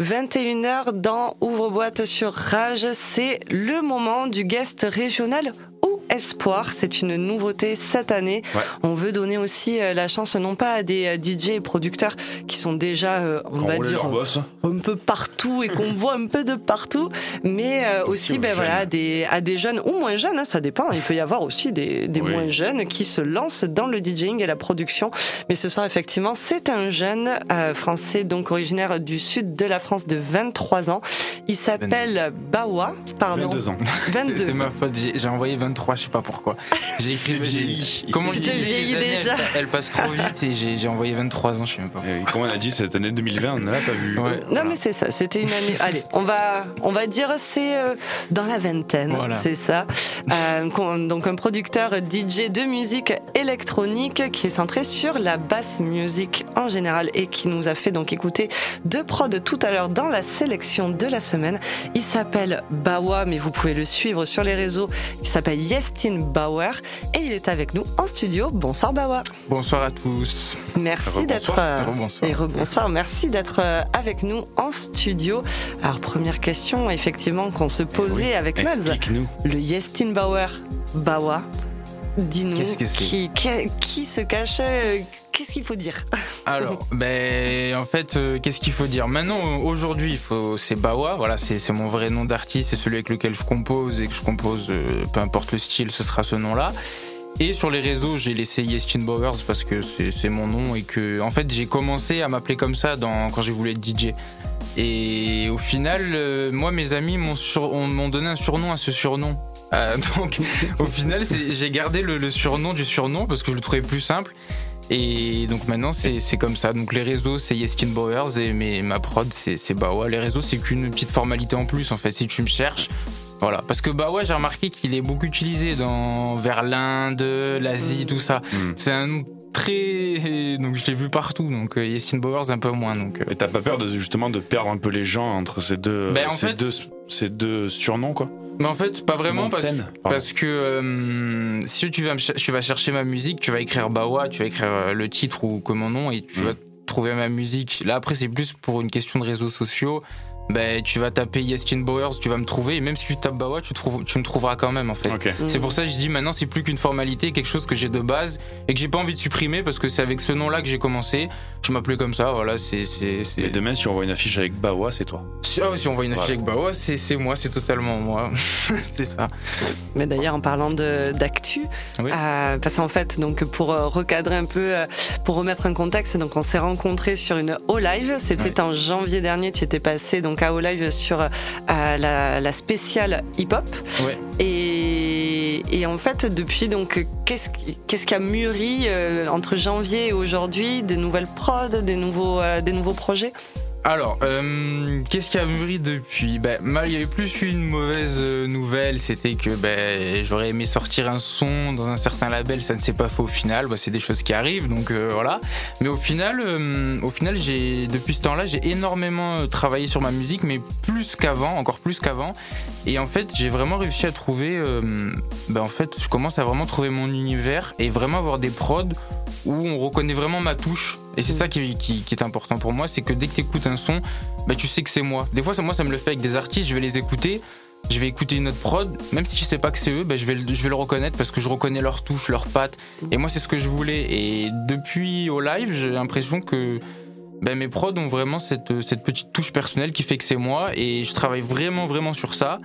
21h dans Ouvre-boîte sur Rage, c'est le moment du guest régional Espoir. C'est une nouveauté cette année. On veut donner aussi euh, la chance non pas à des euh, DJ et producteurs qui sont déjà, euh, on va dire, un peu partout et qu'on voit un peu de partout, mais aussi, ben voilà, des, à des jeunes ou moins jeunes, hein, ça dépend. Il peut y avoir aussi des, des moins jeunes qui se lancent dans le DJing et la production. Mais ce soir, effectivement, c'est un jeune français, donc originaire du sud de la France de 23 ans. Il s'appelle Bawa, pardon. 22 ans. 22. C'est ma faute, j'ai envoyé 23 je sais pas pourquoi. J'ai écrit. Comment tu te vieillis déjà elle, passe trop vite et j'ai envoyé 23 ans, je sais même pas. Et comment on a dit cette année 2020, on n'a pas vu. non, mais c'est ça, c'était une année. Allez, on va, on va dire c'est euh, dans la vingtaine, c'est ça. Euh, donc un producteur DJ de musique électronique qui est centré sur la basse musique en général et qui nous a fait donc écouter deux prods tout à l'heure dans la sélection de la semaine. Il s'appelle Bawa, mais vous pouvez le suivre sur les réseaux. Il s'appelle Yes Bauer et il est avec nous en studio. Bonsoir Bauer. Bonsoir à tous. Merci d'être euh, et rebonsoir. Merci d'être euh, avec nous en studio. Alors première question effectivement qu'on se posait avec Mads. Le Yestin Bauer. Bauer. Dis-nous qui, qui, se cache euh, Qu'est-ce qu'il faut dire? Alors, ben, en fait, euh, qu'est-ce qu'il faut dire? Maintenant, aujourd'hui, c'est Bawa, voilà, c'est mon vrai nom d'artiste, c'est celui avec lequel je compose et que je compose, euh, peu importe le style, ce sera ce nom-là. Et sur les réseaux, j'ai laissé Yestin Bowers parce que c'est mon nom et que, en fait, j'ai commencé à m'appeler comme ça quand j'ai voulu être DJ. Et au final, euh, moi, mes amis m'ont donné un surnom à ce surnom. donc, au final, j'ai gardé le, le surnom du surnom parce que je le trouvais plus simple. Et donc maintenant, c'est comme ça. Donc les réseaux, c'est Yeskin Bowers et mes, ma prod, c'est Bawa. Les réseaux, c'est qu'une petite formalité en plus, en fait, si tu me cherches. Voilà, parce que Bawa, j'ai remarqué qu'il est beaucoup utilisé dans, vers l'Inde, l'Asie, tout ça. Mm. C'est un nom très donc je l'ai vu partout donc euh, Yestin Bowers un peu moins donc euh. et t'as pas peur de justement de perdre un peu les gens entre ces deux ben, ces, deux ces deux surnoms quoi? Mais en fait, pas vraiment parce, parce que euh, si tu vas, tu vas chercher ma musique, tu vas écrire Bawa, tu vas écrire euh, le titre ou mon nom et tu mm. vas trouver ma musique. Là après, c'est plus pour une question de réseaux sociaux ben, tu vas taper Yeskin Bowers, tu vas me trouver, et même si tu tapes Bawa, tu, trouves, tu me trouveras quand même en fait. C'est pour ça que je dis maintenant c'est plus qu'une formalité, quelque chose que j'ai de base et que j'ai pas envie de supprimer parce que c'est avec ce nom-là que j'ai commencé. Je m'appelais comme ça, voilà. c'est Et demain, si on voit une affiche avec Bawa, c'est toi. Ah, si on voit une affiche avec Bawa, c'est moi, c'est totalement moi. c'est ça. Mais d'ailleurs, en parlant d'actu, euh, parce qu'en fait, donc pour euh, recadrer un peu, euh, pour remettre un contexte, donc on s'est rencontrés sur une O-Live, c'était en janvier dernier, tu étais passé donc au live sur euh, la, spéciale hip-hop. Et, en fait, depuis, donc, qu'est-ce qui a mûri euh, entre janvier et aujourd'hui Des nouvelles prods, des nouveaux, euh, des nouveaux projets? Alors, euh, qu'est-ce qui a mûri depuis? Ben, mal, il y avait plus une mauvaise euh, nouvelle, c'était que ben, j'aurais aimé sortir un son dans un certain label, ça ne s'est pas fait au final. Ben, c'est des choses qui arrivent, donc euh, voilà. Mais au final, au final, j'ai depuis ce temps-là, j'ai énormément travaillé sur ma musique, mais plus qu'avant, encore plus qu'avant. Et en fait, j'ai vraiment réussi à trouver. ben, en fait, je commence à vraiment trouver mon univers et vraiment avoir des prods où on reconnaît vraiment ma touche. Et c'est ça qui, est important pour moi, c'est que dès que tu écoutes un son, bah, tu sais que c'est moi. Des fois, moi, ça me le fait avec des artistes, je vais les écouter, je vais écouter une autre prod, même si je sais pas que c'est eux, bah, je, vais, je vais le reconnaître parce que je reconnais leur touche, leurs pattes. Et moi, c'est ce que je voulais. Et depuis au live, j'ai l'impression que bah, mes prods ont vraiment cette, cette petite touche personnelle qui fait que c'est moi. Et je travaille vraiment, vraiment sur ça.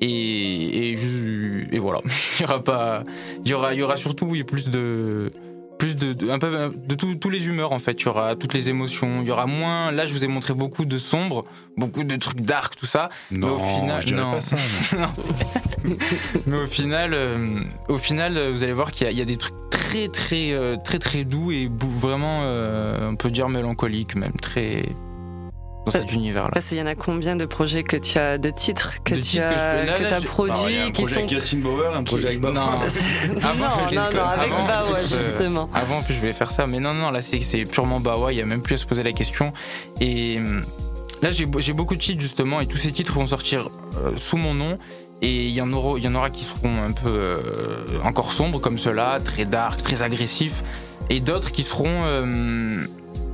Et, et, voilà. il y aura pas, il y aura, il y aura surtout plus de, plus de, un peu de tous les humeurs en fait. Il y aura toutes les émotions. Il y aura moins. Là, je vous ai montré beaucoup de sombre, beaucoup de trucs dark, tout ça. Non, mais au final, non. Pas ça, mais au final, euh, au final, vous allez voir qu'il y, a des trucs très, très, euh, très, très, doux et vraiment, euh, on peut dire mélancoliques, même très dans cet univers-là. Parce qu'il y en a combien de projets que tu as, de titres que tu as, as produits un projet avec Yacine Bauer, un projet avec Bauer. Non, non, non, avec Bawa justement. Avant, plus je vais faire ça, mais non, non, là c'est purement Bawa. Il y a même plus à se poser la question. Et hum, là, j'ai beaucoup de titres justement, et tous ces titres vont sortir euh, sous mon nom. Et il y, en aura, il y en aura qui seront un peu euh, encore sombres comme ceux-là, très dark, très agressifs, et d'autres qui seront euh,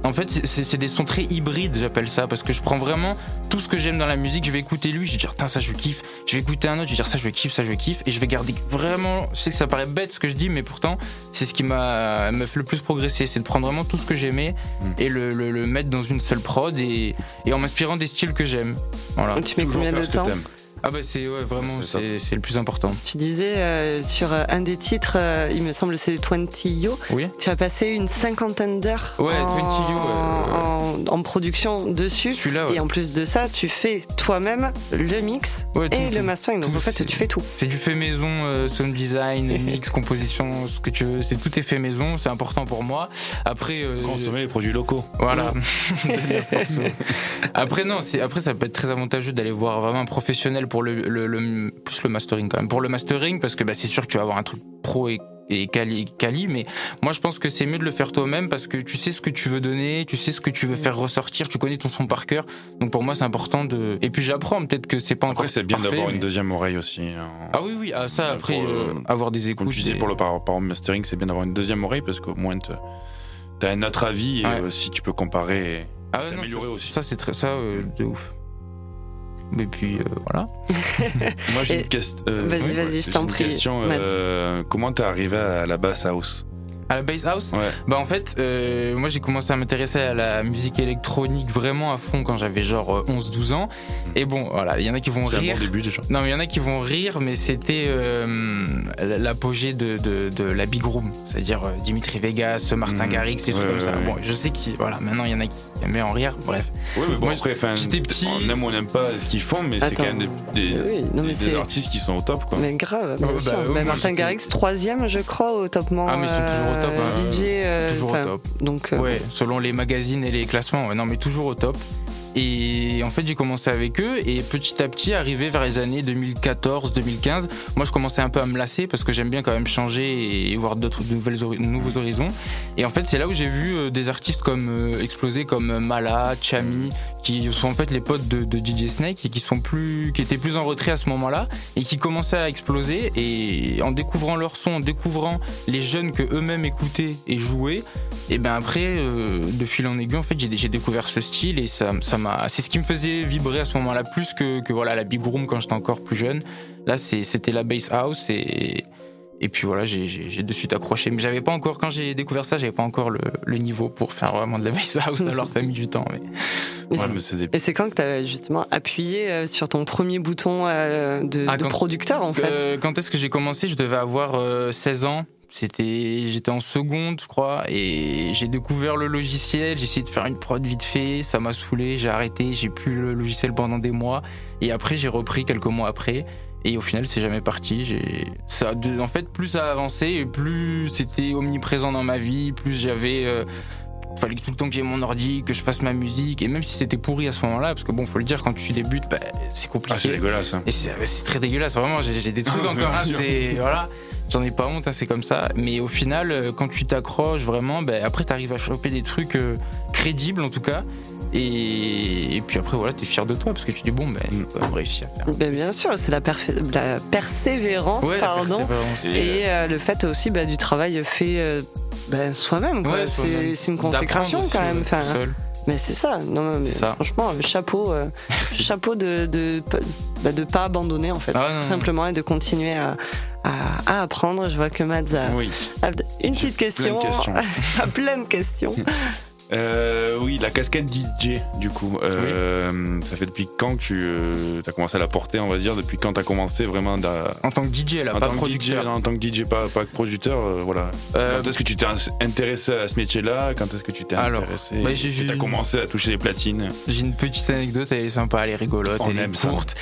en fait, c'est des sons très hybrides, j'appelle ça, parce que je prends vraiment tout ce que j'aime dans la musique, je vais écouter lui, je vais dire, ça je kiffe, je vais écouter un autre, je vais dire, ça je kiffe, ça je kiffe, et je vais garder vraiment, je sais que ça paraît bête ce que je dis, mais pourtant, c'est ce qui m'a fait le plus progresser, c'est de prendre vraiment tout ce que j'aimais mm. et le, le, mettre dans une seule prod et, et en m'inspirant des styles que j'aime. Voilà. Tu mets combien de temps ah bah c'est ouais, vraiment c'est le plus important. Tu disais euh, sur euh, un des titres, euh, il me semble c'est 20 Yo. Oui. Tu as passé une cinquantaine d'heures ouais, en, en, production dessus. Et en plus de ça, tu fais toi-même le mix et le mastering. Donc en fait, tu fais tout. C'est du fait maison, sound design, mix, composition, ce que tu veux. C'est tout est fait maison. C'est important pour moi. Après consommer les produits locaux. Voilà. après non, après ça peut être très avantageux d'aller voir vraiment un professionnel pour le, le, plus le mastering quand même. Pour le mastering, parce que bah, c'est sûr que tu vas avoir un truc pro et et quali, quali, mais moi je pense que c'est mieux de le faire toi-même parce que tu sais ce que tu veux donner, tu sais ce que tu veux faire ressortir, tu connais ton son par cœur. Donc pour moi c'est important de. Et puis j'apprends, peut-être que c'est pas encore. Après c'est bien d'avoir une deuxième oreille aussi. Hein. Ah oui oui, ah, ça après euh, avoir des écoutes. Comme tu disais pour le par, par mastering, c'est bien d'avoir une deuxième oreille parce qu'au moins t'as un autre avis et euh, si tu peux comparer. Et ah t'améliorer aussi. Ça c'est très ça euh, de ouf. Et puis euh, voilà. Moi j'ai une, question. Euh, vas-y, vas-y, je t'en prie. Euh, comment t'es arrivé à la bass house? À la bass house Bah en fait, euh, moi j'ai commencé à m'intéresser à la musique électronique vraiment à fond quand j'avais genre 11-12 euh, ans. Et bon, voilà, il y en a qui vont rire. Un bon début déjà. Non, mais il y en a qui vont rire, mais c'était euh, l'apogée de, de, de, la big room, c'est-à-dire Dimitri Vegas, Martin mmh. Garrix, des trucs comme ça. Bon, je sais que voilà, maintenant il y en a qui aiment en rire. Bref. Oui, mais bon après, j'étais petit. On aime ou on n'aime pas ce qu'ils font, mais c'est quand même des, des, artistes qui sont au top, quoi. Mais grave, bien sûr. Bah, Martin Garrix, troisième, je crois, au top Ah, mais ils sont toujours au top. Hein. DJ. Euh, toujours au top. Donc, euh, ouais, selon les magazines et les classements. non, mais toujours au top. Et en fait, j'ai commencé avec eux et petit à petit, arrivé vers les années 2014-2015, moi je commençais un peu à me lasser parce que j'aime bien quand même changer et voir d'autres nouveaux horizons. Et en fait, c'est là où j'ai vu euh, des artistes comme exploser comme Mala, Chami, qui sont en fait les potes de, DJ Snake et qui sont plus, qui étaient plus en retrait à ce moment-là et qui commençaient à exploser. Et en découvrant leur son, en découvrant les jeunes que eux-mêmes écoutaient et jouaient, et ben après, euh, de fil en aiguille, en fait, j'ai découvert ce style et ça, ça m'a, c'est ce qui me faisait vibrer à ce moment-là plus que, que voilà la big room quand j'étais encore plus jeune. Là, c'était la bass house et et puis voilà, j'ai de suite accroché. Mais j'avais pas encore, quand j'ai découvert ça, j'avais pas encore le, le, niveau pour faire vraiment de la bass house. Alors ça a mis du temps. Mais... Et c'est quand que tu as justement appuyé euh, sur ton premier bouton euh, de, ah, producteur en fait? Euh, Quand est-ce que j'ai commencé? Je devais avoir 16 ans. C'était, j'étais en seconde, je crois, et j'ai découvert le logiciel. J'ai essayé de faire une prod vite fait, ça m'a saoulé, j'ai arrêté, j'ai plus le logiciel pendant des mois, et après j'ai repris quelques mois après. Et au final, c'est jamais parti. J'ai ça, en fait, plus ça avançait, plus c'était omniprésent dans ma vie, plus j'avais euh, fallait tout le temps que j'ai mon ordi, que je fasse ma musique, et même si c'était pourri à ce moment-là, parce que bon, faut le dire, quand tu débutes, bah, c'est compliqué. Ah, c'est dégueulasse. Hein. Et c'est très dégueulasse, vraiment, j'ai des trucs encore là, voilà, j'en ai pas honte, hein, c'est comme ça. Mais au final, euh, quand tu t'accroches vraiment, bah, après, t'arrives à choper des trucs euh, crédibles en tout cas. Et, puis après, voilà, t'es fier de toi parce que tu dis, bon, ben, on va réussir à faire. Ben, bien sûr, c'est la, la, persévérance, pardon. et euh, le fait aussi bah, du travail fait euh, ben, soi-même. c'est une consécration quand même. Enfin, mais c'est ça, non, mais franchement, chapeau, euh, chapeau de de, bah, de pas abandonner en fait, ah, tout simplement, et de continuer à, à, apprendre. Je vois que Mads a, une petite question, plein de questions. plein de questions. Euh, oui, la casquette DJ, du coup. Euh, Ça fait depuis quand que tu euh, as commencé à la porter, on va dire Depuis quand tu as commencé vraiment En tant que DJ, là, en pas producteur. en tant que DJ, pas, pas producteur, euh, voilà. Euh, quand est-ce que tu t'es intéressé à ce métier-là? Quand est-ce que tu t'es intéressé? bah, Tu as commencé à toucher les platines? J'ai une petite anecdote, elle est sympa, elle est rigolote, elle est courte.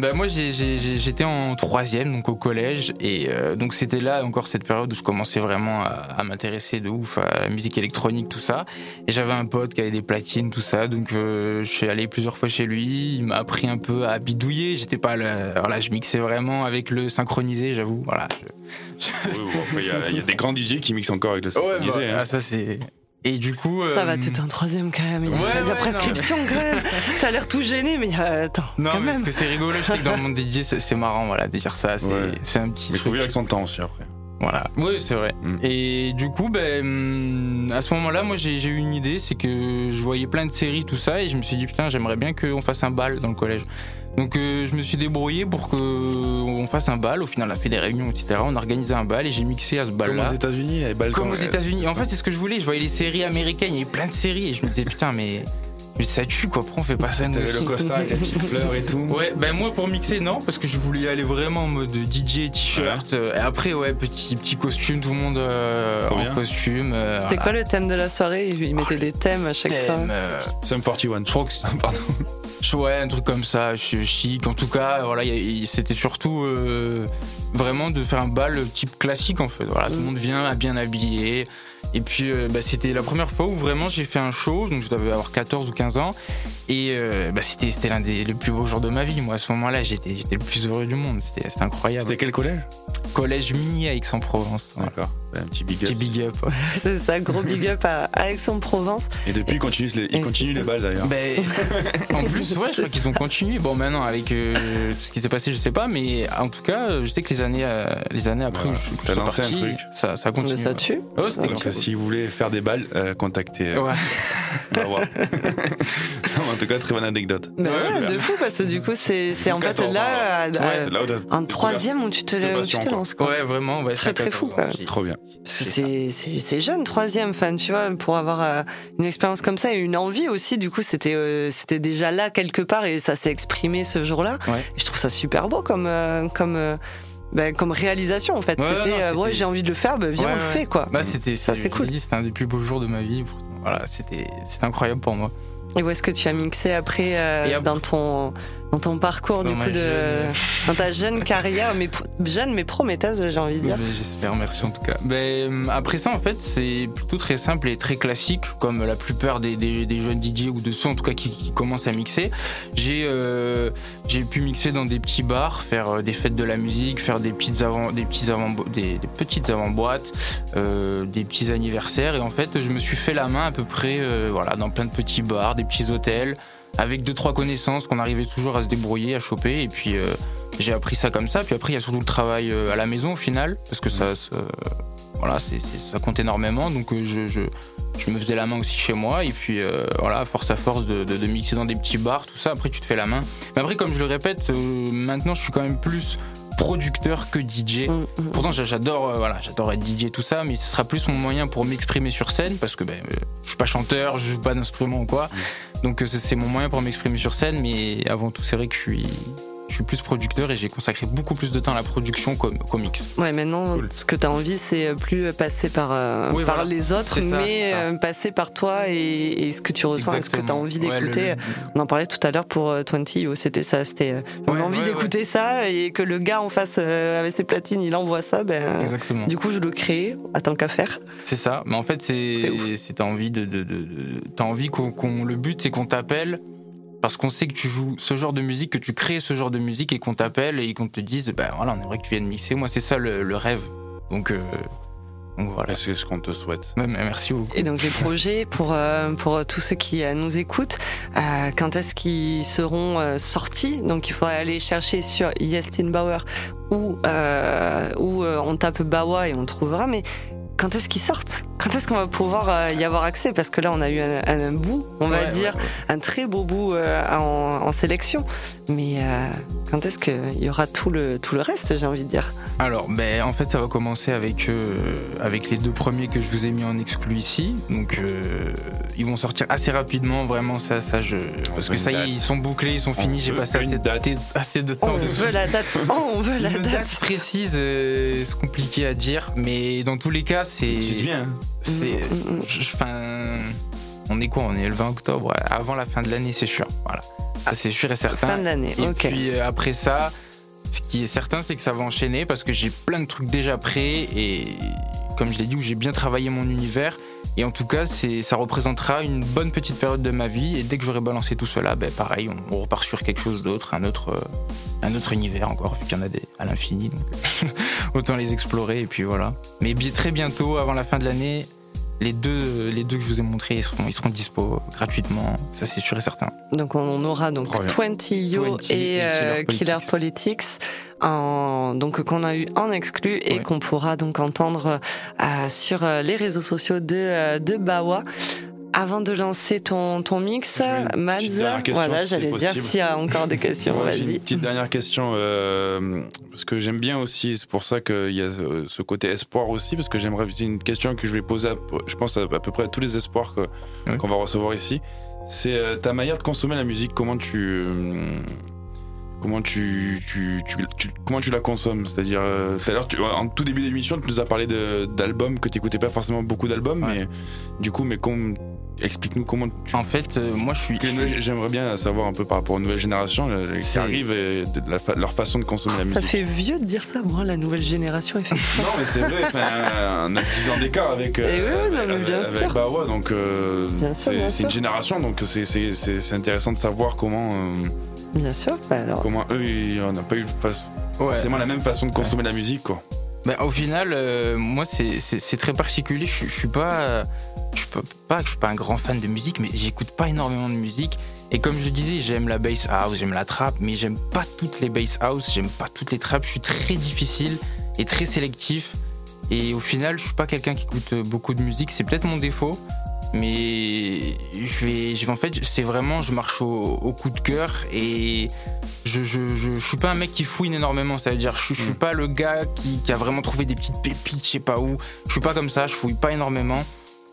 bah, moi, j'étais en troisième, donc au collège, et donc c'était là encore cette période où je commençais vraiment à, à m'intéresser de ouf à la musique électronique, tout ça. Et j'avais un pote qui avait des platines, tout ça. Donc euh, je suis allé plusieurs fois chez lui. Il m'a appris un peu à bidouiller. J'étais pas le, voilà, je mixais vraiment avec le synchronisé, j'avoue. Voilà. il y, a des grands DJ qui mixent encore avec le synchronisé. Ouais, hein. ça c'est. Et du coup. Ça va, tout en troisième quand même. Il y a, la prescription quand même. Ça a l'air tout gêné, mais attends. Non, quand parce que c'est rigolo. Je sais que dans le monde DJ, c'est marrant, voilà, de dire ça. C'est un petit. Mais il faut vivre avec son temps aussi après. Voilà. Oui, c'est vrai. Mm. Et du coup, ben, à ce moment-là, moi, j'ai eu une idée, c'est que je voyais plein de séries, tout ça, et je me suis dit, putain, j'aimerais bien qu'on fasse un bal dans le collège. Donc euh, je me suis débrouillé pour qu'on fasse un bal. Au final, on a fait des réunions, etc. On a organisé un bal et j'ai mixé à ce bal-là. Comme aux États-Unis, Comme aux États-Unis. En fait, c'est ce que je voulais. Je voyais les séries américaines, il y avait plein de séries et je me disais putain, mais mais ça tue quoi, pourquoi on fait pas ça nous le costard avec la petite fleur et tout. Ouais, ben moi pour mixer non, parce que je voulais y aller vraiment en mode DJ, t-shirt. Et après ouais, petit petit costume, tout le monde euh, en costume. Euh, C'était quoi le thème de la soirée? Ils mettaient des thèmes à chaque fois. Euh... Sum 41. Je crois que pardon. Ouais, un truc comme ça, chic. En tout cas, voilà, c'était surtout euh, vraiment de faire un bal type classique en fait. Voilà, tout le monde vient bien habillé. Et puis euh, bah, c'était la première fois où vraiment j'ai fait un show, donc je devais avoir 14 ou 15 ans. Et euh, bah, c'était l'un des plus beaux jours de ma vie. Moi à ce moment-là, j'étais le plus heureux du monde. C'était incroyable. C'était quel collège? Collège Mini à Aix-en-Provence. D'accord. Un petit big up. Petit big up. C'est ça, gros big up à, Aix-en-Provence. Et depuis, ils continuent les, continuent les balles d'ailleurs. Ben, en plus, ouais, je crois qu'ils ont continué. Bon, maintenant, avec euh, ce qui s'est passé, je sais pas, mais en tout cas, je sais que les années, les années après, je, suis parti, un truc. Ça, ça continue. Ça tue. Oh, si vous voulez faire des balles, euh, contactez. Euh, ouais. en tout cas, très bonne anecdote. Bah ouais, de fou parce que du coup, c'est en fait là, un troisième où tu te, tu te lances. Quoi. Ouais, vraiment. Ouais, très très fou. Quoi. Trop bien. Parce que c'est jeune, troisième fan, tu vois, pour avoir euh, une expérience comme ça et une envie aussi. Du coup, c'était c'était déjà là quelque part et ça s'est exprimé ce jour-là. Je trouve ça super beau comme comme bah, comme réalisation en fait. c'était ouais, j'ai envie de le faire, bah, viens on le fait quoi. Bah, c'était ça c'est cool. C'était un des plus beaux jours de ma vie. Voilà, c'était incroyable pour moi. Et où est-ce que tu as mixé après, euh, dans ton dans ton parcours du coup de dans ta jeune carrière mais jeune mais prometteuse j'ai envie de dire. j'espère. Merci en tout cas. Ben, après ça en fait c'est plutôt très simple et très classique comme la plupart des, des, jeunes DJ ou de ceux en tout cas qui, commencent à mixer. J'ai euh, j'ai pu mixer dans des petits bars faire euh, des fêtes de la musique faire des petites avant des petits avant des, petites avant boîtes euh, des petits anniversaires. Et en fait je me suis fait la main à peu près voilà dans plein de petits bars des petits hôtels avec deux trois connaissances qu'on arrivait toujours à se débrouiller, à choper. Et puis euh, j'ai appris ça comme ça. Puis après il y a surtout le travail euh, à la maison au final, parce que ça, voilà, c'est, ça compte énormément. Donc euh, je, je, je, me faisais la main aussi chez moi. Et puis voilà, force à force de, de, de, mixer dans des petits bars, tout ça. Après tu te fais la main. Mais après comme je le répète, maintenant je suis quand même plus producteur que DJ. Mm, mm. Pourtant, j'adore, voilà, j'adore être DJ tout ça, mais ce sera plus mon moyen pour m'exprimer sur scène parce que ben, je suis pas chanteur, je joue pas d'instrument ou quoi. Donc euh, c'est mon moyen pour m'exprimer sur scène, mais avant tout, c'est vrai que je suis je suis plus producteur et j'ai consacré beaucoup plus de temps à la production qu'au comics. Ouais, maintenant, ce que tu as envie, c'est euh, plus passer par, euh, par les autres, mais passer par toi et, ce que tu ressens et ce que tu as envie d'écouter. On en parlait tout à l'heure pour 20 c'était ça. C'était on a envie d'écouter ça et que le gars en face avec ses platines, il envoie ça. Ben, Exactement. Du coup, je le crée à tant qu'à faire. C'est ça. Mais en fait, c'est t'as envie de, de, de, as envie qu'on le but, c'est qu'on t'appelle parce qu'on sait que tu joues ce genre de musique, que tu crées ce genre de musique et qu'on t'appelle et qu'on te dise, ben voilà, on aimerait que tu viennes mixer. Moi, c'est ça le, rêve. Donc, euh, donc voilà. C'est ce qu'on te souhaite. merci beaucoup. Et donc les projets pour euh, pour tous ceux qui euh, nous écoutent, quand est-ce qu'ils seront sortis? Donc il faudrait aller chercher sur Yestin Bauer ou ou on tape Bawa et on trouvera. Mais quand est-ce qu'ils sortent? Quand est-ce qu'on va pouvoir euh, y avoir accès? Parce que là, on a eu un, bout, on va dire, un très beau bout euh, en, sélection. Mais euh, quand est-ce qu'il y aura tout le, tout le reste, j'ai envie de dire? Alors, ben, en fait, ça va commencer avec, avec les deux premiers que je vous ai mis en exclu ici. Donc, ils vont sortir assez rapidement, vraiment, ça, ça je... Parce que ça y est, ils sont bouclés, ils sont finis, j'ai passé assez, date. assez de temps. On veut la date, oh, on veut la date. date précise, c'est compliqué à dire, mais dans tous les cas, c'est. bien. C'est. Enfin. On est quoi On est le 20 octobre. Avant la fin de l'année, c'est sûr. Voilà. Ça, c'est sûr et certain. Fin de l'année. Et puis euh, après ça, ce qui est certain, c'est que ça va enchaîner parce que j'ai plein de trucs déjà prêts et comme je l'ai dit, où j'ai bien travaillé mon univers. Et en tout cas, ça représentera une bonne petite période de ma vie. Et dès que j'aurai balancé tout cela, ben pareil, on, repart sur quelque chose d'autre, un autre, euh, un autre univers encore, vu qu'il y en a à l'infini. Autant les explorer et puis voilà. Mais très bientôt, avant la fin de l'année, les deux, les deux que je vous ai montrés, ils seront, ils seront dispo gratuitement, ça c'est sûr et certain. Donc on aura donc 20 Yo et, Killer, Politics, en, donc qu'on a eu en exclu et qu'on pourra donc entendre sur les réseaux sociaux de, de Bawa. Avant de lancer ton, ton mix, Mads, voilà, j'allais dire s'il y a encore des questions. Une petite dernière question, euh, parce que j'aime bien aussi, c'est pour ça qu'il y a ce côté espoir aussi, parce que j'aimerais une question que je vais poser, je pense à, peu près à tous les espoirs qu'on va recevoir ici. C'est euh, ta manière de consommer la musique, comment tu... Euh, comment tu, tu, comment tu la consommes? C'est-à-dire, euh, en tout début d'émission, tu nous as parlé d'albums que tu n'écoutais pas forcément beaucoup d'albums, mais du coup, mais comme Explique-nous comment tu... En fait, euh, moi je suis. J'aimerais bien savoir un peu par rapport aux nouvelles générations euh, qui arrivent et leur façon de consommer la musique. Ça fait vieux de dire ça, moi, la nouvelle génération, effectivement. non, mais c'est vrai, on a 10 ans d'écart avec. Euh, oui, non, mais bien avec, sûr. donc c'est une génération, donc c'est intéressant de savoir comment. bien sûr, bah alors. Comment eux, on n'a pas eu forcément la même façon de consommer la musique, quoi. Bah, au final, moi, c'est très particulier. Je, je suis pas je peux pas que je suis pas un grand fan de musique, mais j'écoute pas énormément de musique. Et comme je disais, j'aime la bass house, j'aime la trap, mais j'aime pas toutes les bass house, j'aime pas toutes les traps. Je suis très difficile et très sélectif. Et au final, je suis pas quelqu'un qui écoute beaucoup de musique. C'est peut-être mon défaut, mais je vais, je vais en fait, c'est vraiment, je marche au, coup de cœur et je, je, je, suis pas un mec qui fouine énormément. Ça veut dire, je, je suis mm. pas le gars qui, qui, a vraiment trouvé des petites pépites, je sais pas où. Je suis pas comme ça, je fouille pas énormément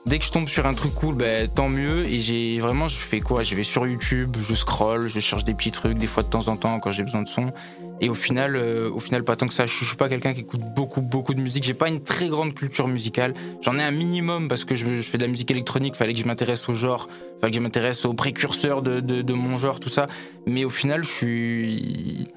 dès que je tombe sur un truc cool, ben, tant mieux. Et j'ai vraiment, je fais quoi? Je vais sur YouTube, je scroll, je cherche des petits trucs, des fois de temps en temps quand j'ai besoin de son. Et au final, euh, au final, pas tant que ça. Je, suis pas quelqu'un qui écoute beaucoup, beaucoup de musique. J'ai pas une très grande culture musicale. J'en ai un minimum parce que je, fais de la musique électronique. Fallait que je m'intéresse au genre, fallait que je m'intéresse aux précurseurs de, mon genre, tout ça. Mais au final, je suis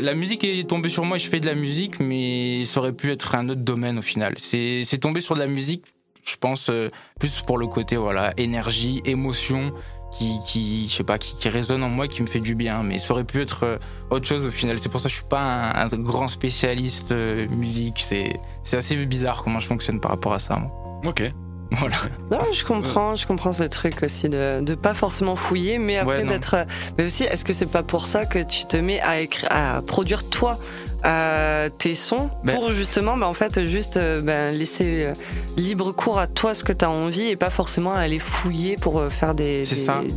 la musique est tombée sur moi et je fais de la musique, mais ça aurait pu être un autre domaine au final. C'est tombé sur de la musique je pense euh, plus pour le côté voilà énergie, émotion qui, qui je sais pas, qui, résonne en moi, qui me fait du bien. Mais ça aurait pu être euh, autre chose au final. C'est pour ça que je suis pas un, grand spécialiste euh, musique. C'est c'est assez bizarre comment je fonctionne par rapport à ça. Moi. Ok. Voilà. Non, je comprends, je comprends ce truc aussi de, de pas forcément fouiller, mais après d'être. Mais aussi, est-ce que c'est pas pour ça que tu te mets à écrire, à produire toi euh, tes sons ben. pour justement bah, en fait juste euh, ben, laisser euh, libre cours à toi ce que tu as envie et pas forcément aller fouiller pour faire des,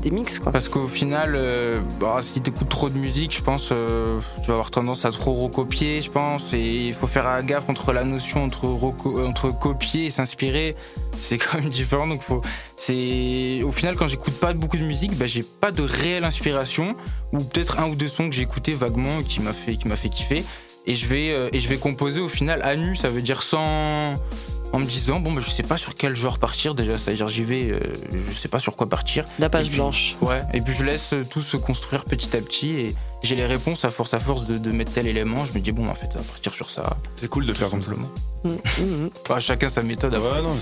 des, mix quoi. Parce qu'au final bah, si tu écoutes trop de musique je pense tu vas avoir tendance à trop recopier je pense et il faut faire gaffe entre la notion entre, entre copier et s'inspirer c'est quand même différent donc faut c'est au final quand j'écoute pas beaucoup de musique bah, j'ai pas de réelle inspiration ou peut-être un ou deux sons que j'ai écouté vaguement qui m'a fait qui m'a fait kiffer et je vais euh, et je vais composer au final à nu ça veut dire sans en me disant bon bah, je sais pas sur quel genre partir déjà c'est à dire j'y vais euh, je sais pas sur quoi partir. La page blanche. ouais et puis je laisse tout se construire petit à petit et j'ai les réponses à force à force de, mettre tel élément je me dis bon en fait ça va partir sur ça. C'est cool de faire simplement. Mmh, mmh, mmh. chacun sa méthode ouais, non,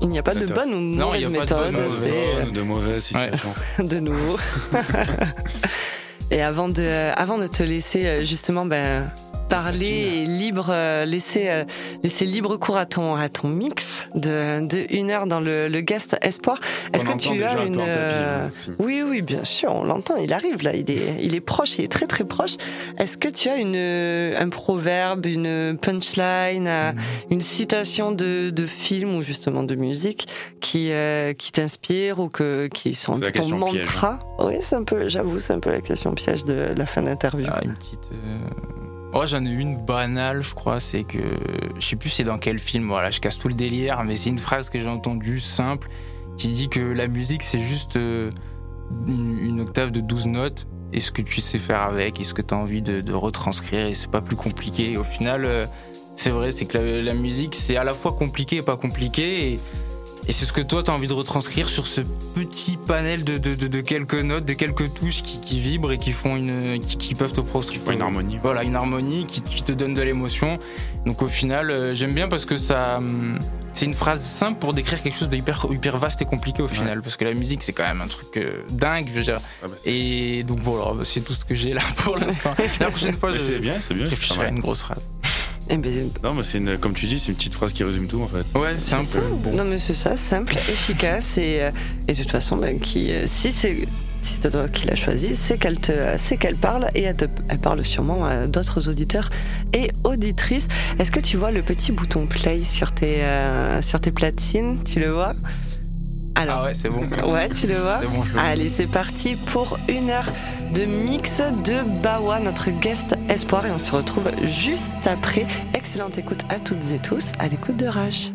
il n'y a pas de bonne ou mauvaise méthode de, de mauvaise situation. De nouveau. Et avant de avant de te laisser euh, justement ben parler et libre, euh, laisser, euh, laisser libre cours à ton, à ton mix de, de une heure dans le, le guest espoir. Est-ce que tu as une. Euh, oui, oui, bien sûr, on l'entend, il arrive là, il est, il est proche, il est très très proche. Est-ce que tu as une, un proverbe, une punchline, mhm. une citation de, de film ou justement de musique qui, qui t'inspire ou que, qui sont un peu ton mantra? Oui, c'est un peu, j'avoue, c'est un peu la question piège de la fin d'interview. Ah, une petite. Oh, j'en ai une banale, je crois, c'est que je sais plus c'est dans quel film, voilà, je casse tout le délire, mais c'est une phrase que j'ai entendue simple qui dit que la musique c'est juste euh, une, octave de 12 notes et ce que tu sais faire avec et ce que tu as envie de, retranscrire et c'est pas plus compliqué. au final, euh, c'est vrai, c'est que la, la musique c'est à la fois compliqué et pas compliqué et et c'est ce que toi, tu as envie de retranscrire sur ce petit panel de, de, de, quelques notes, de quelques touches qui, qui, vibrent et qui font une, qui, peuvent te proscrire. une harmonie. Voilà, une harmonie qui, qui te donne de l'émotion. Donc au final, euh, j'aime bien parce que ça, hum, c'est une phrase simple pour décrire quelque chose d'hyper hyper vaste et compliqué au final. Parce que la musique, c'est quand même un truc euh, dingue. Je veux dire. Ah bah et donc voilà, c'est tout ce que j'ai là pour l'instant. La prochaine fois, je, bien, bien, je réfléchirai à une grosse phrase. Eh ben, non, mais c'est une, comme tu dis, c'est une petite phrase qui résume tout en fait. Ouais, simple. Bon. Non, mais c'est ça, simple, efficace et, euh, et de toute façon, ben, qui, euh, si c'est si c'est toi qui l'as choisi, c'est qu'elle te, c'est qu'elle parle et elle, te, elle parle sûrement à d'autres auditeurs et auditrices. Est-ce que tu vois le petit bouton play sur tes, euh, sur tes platines? Tu le vois? Alors, ah ouais, c'est bon. Ouais, tu le vois bon, Allez, c'est parti pour une heure de mix de Bawa, notre guest espoir, et on se retrouve juste après. Excellente écoute à toutes et tous, à l'écoute de Rage.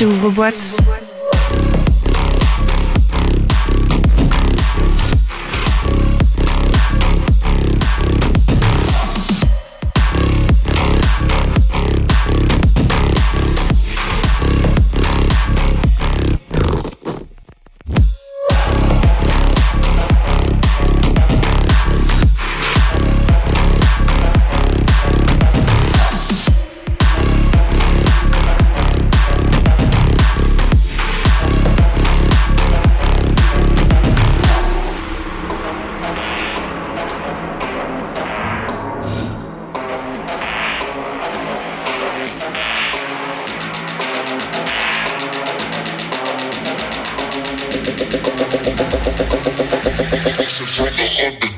Rage, ouvre-boîte. should be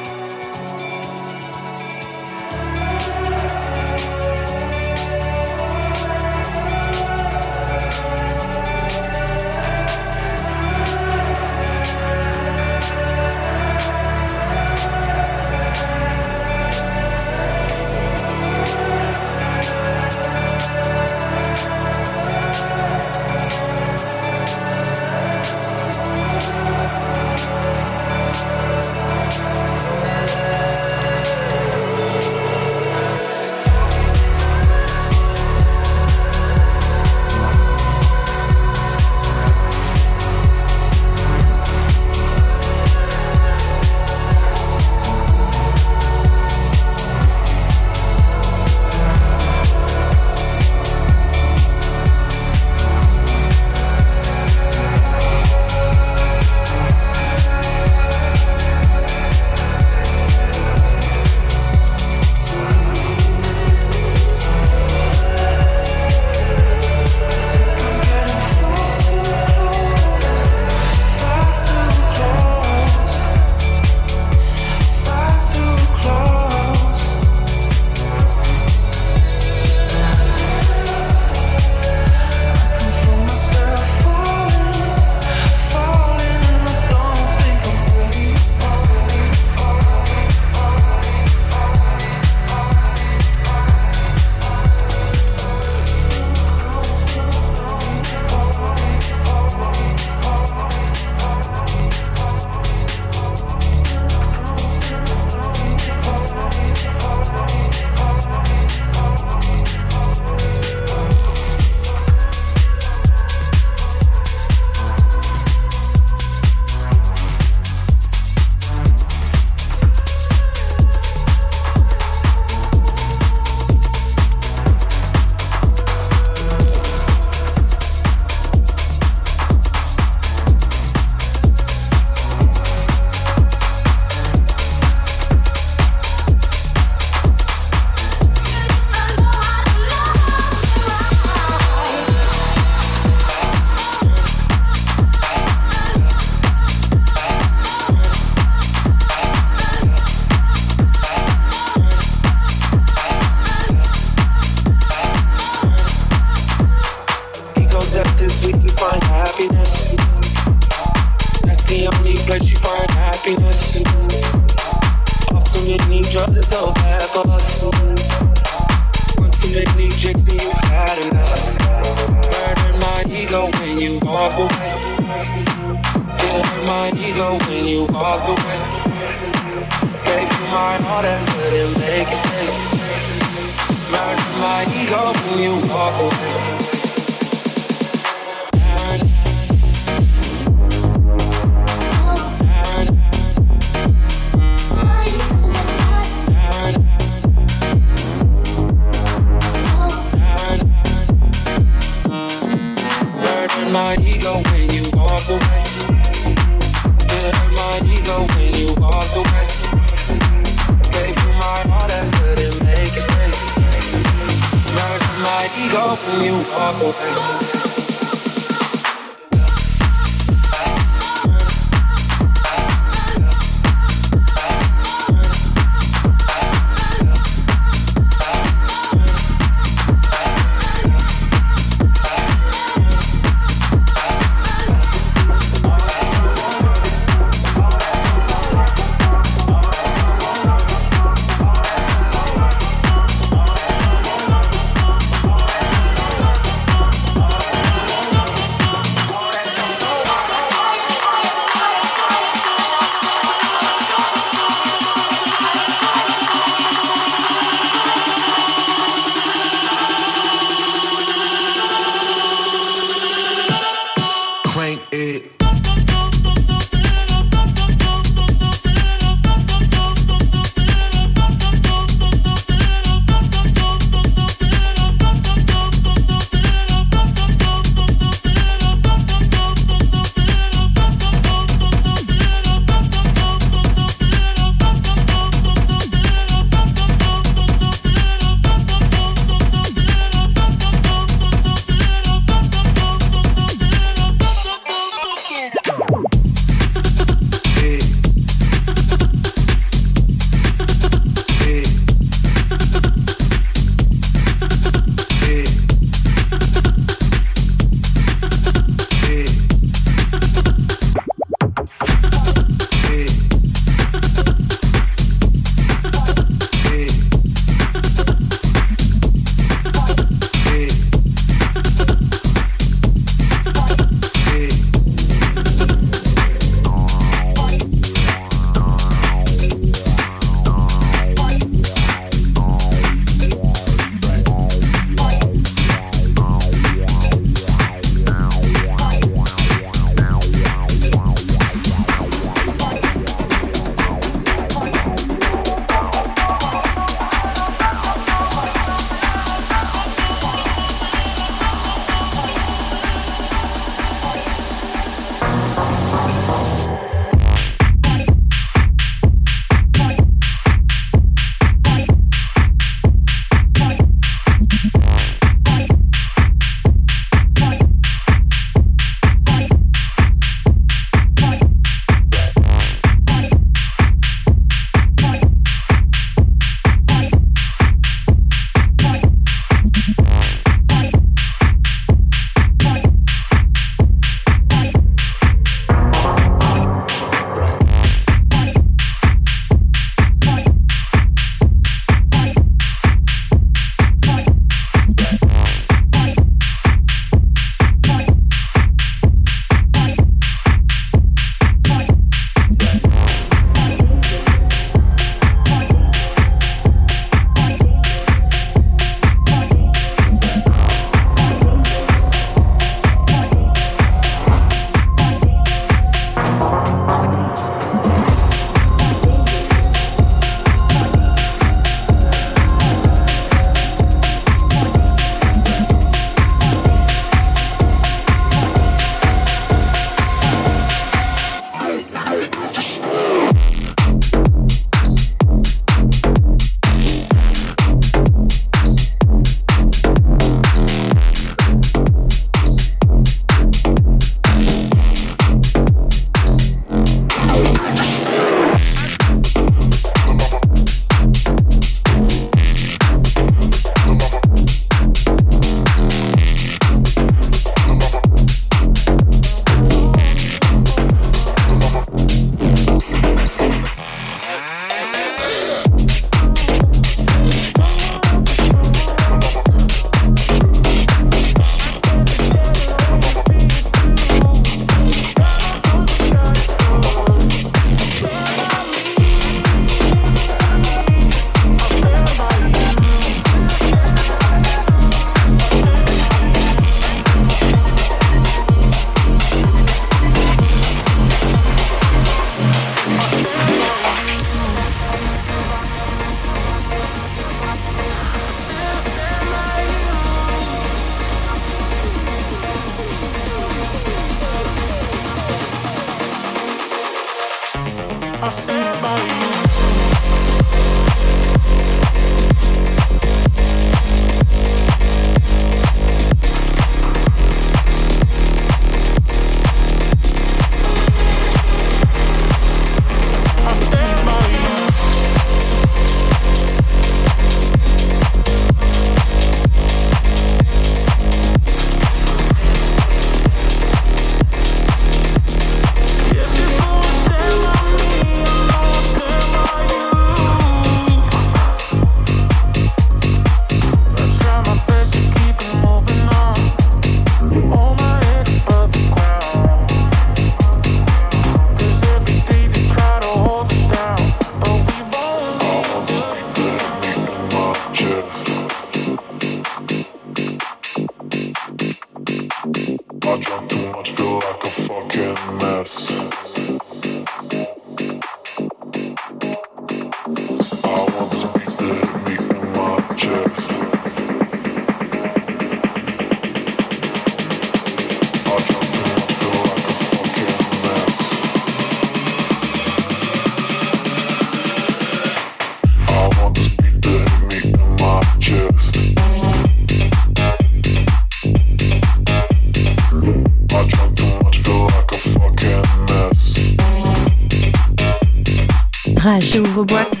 Rage. Ouvre-boîte. que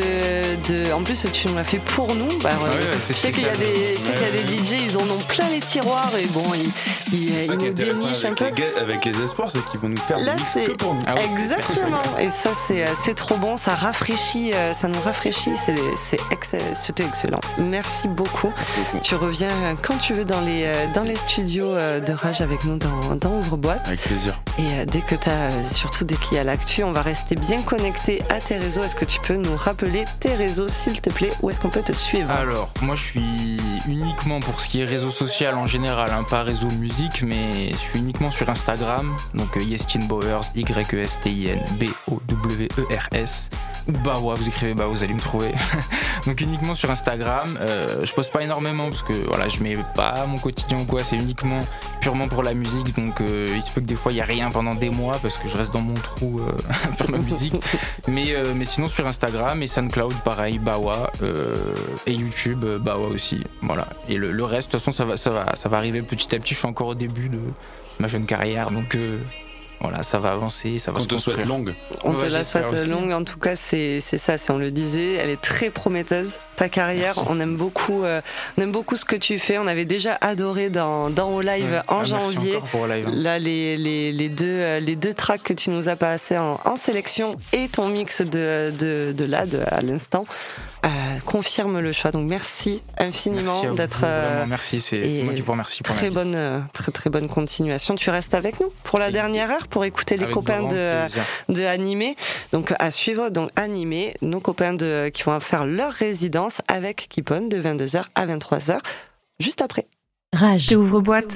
de, de. En plus, tu nous l'as fait pour nous. Bah, ouais, je c'est sais qu'il y a des, y a Ouais, des DJ, ils en ont plein les tiroirs et bon, ils, nous dénichent un avec peu. les, avec les espoirs, c'est qu'ils vont nous faire Là, des que pour nous. Ah ouais, Exactement. Et ça, c'est euh, c'est trop bon. Ça rafraîchit, euh, ça nous rafraîchit. C'est c'est excellent. C'était excellent. Merci beaucoup. beaucoup. Tu reviens euh, quand tu veux dans les euh, dans les studios euh, de Rage avec nous dans, dans Ouvre Boîte. Avec plaisir. Et euh, dès que tu as, surtout dès qu'il y a l'actu, on va rester bien connecté à tes réseaux. Est-ce que tu peux nous rappeler tes réseaux, s'il te plaît. Où est-ce qu'on peut te suivre Alors, moi je suis uniquement pour ce qui est réseau social en général, hein, pas réseau musique, mais je suis uniquement sur Instagram, donc euh, Yestin Bowers, Y-E-S-T-I-N B-O-W-E-R-S, ou Bawa, vous écrivez Bawa, vous allez me trouver. donc uniquement sur Instagram, euh, je poste pas énormément parce que voilà, je mets pas mon quotidien ou quoi, c'est uniquement purement pour la musique, donc euh, il se peut que des fois il y a rien pendant des mois parce que je reste dans mon trou euh, ma musique. Mais, euh, mais sinon sur Instagram et SoundCloud, pareil, Bawa. euh, et YouTube, euh, Bawa aussi. Voilà. Et le, le reste, de toute façon, ça va, ça, va, ça va arriver petit à petit. Je suis encore au début de ma jeune carrière. Donc voilà, ça va avancer. Ça va On se te souhaite longue. On Ouais, te la souhaite aussi. longue. En tout cas, c'est c'est ça. Si on le disait, elle est très prometteuse. Ta carrière, Merci. on aime beaucoup. euh, on aime beaucoup ce que tu fais. On avait déjà adoré dans dans au live Ouais. en Ah, janvier. pour live. Là, les, les, les, deux, euh, les deux tracks que tu nous as passés en, en sélection et ton mix de, de, de là, de, à l'instant, euh, confirment le choix. Donc merci infiniment d'être. euh, merci, c'est moi qui vous remercie pour Très bonne, euh, très très bonne continuation. Tu restes avec nous pour la dernière heure pour écouter les copains de, plaisir. de Animé. Donc à suivre, donc Animé, nos copains de, qui vont faire leur résidence avec Kipon de 22h à 23h, juste après. Rage. Ouvre boîte.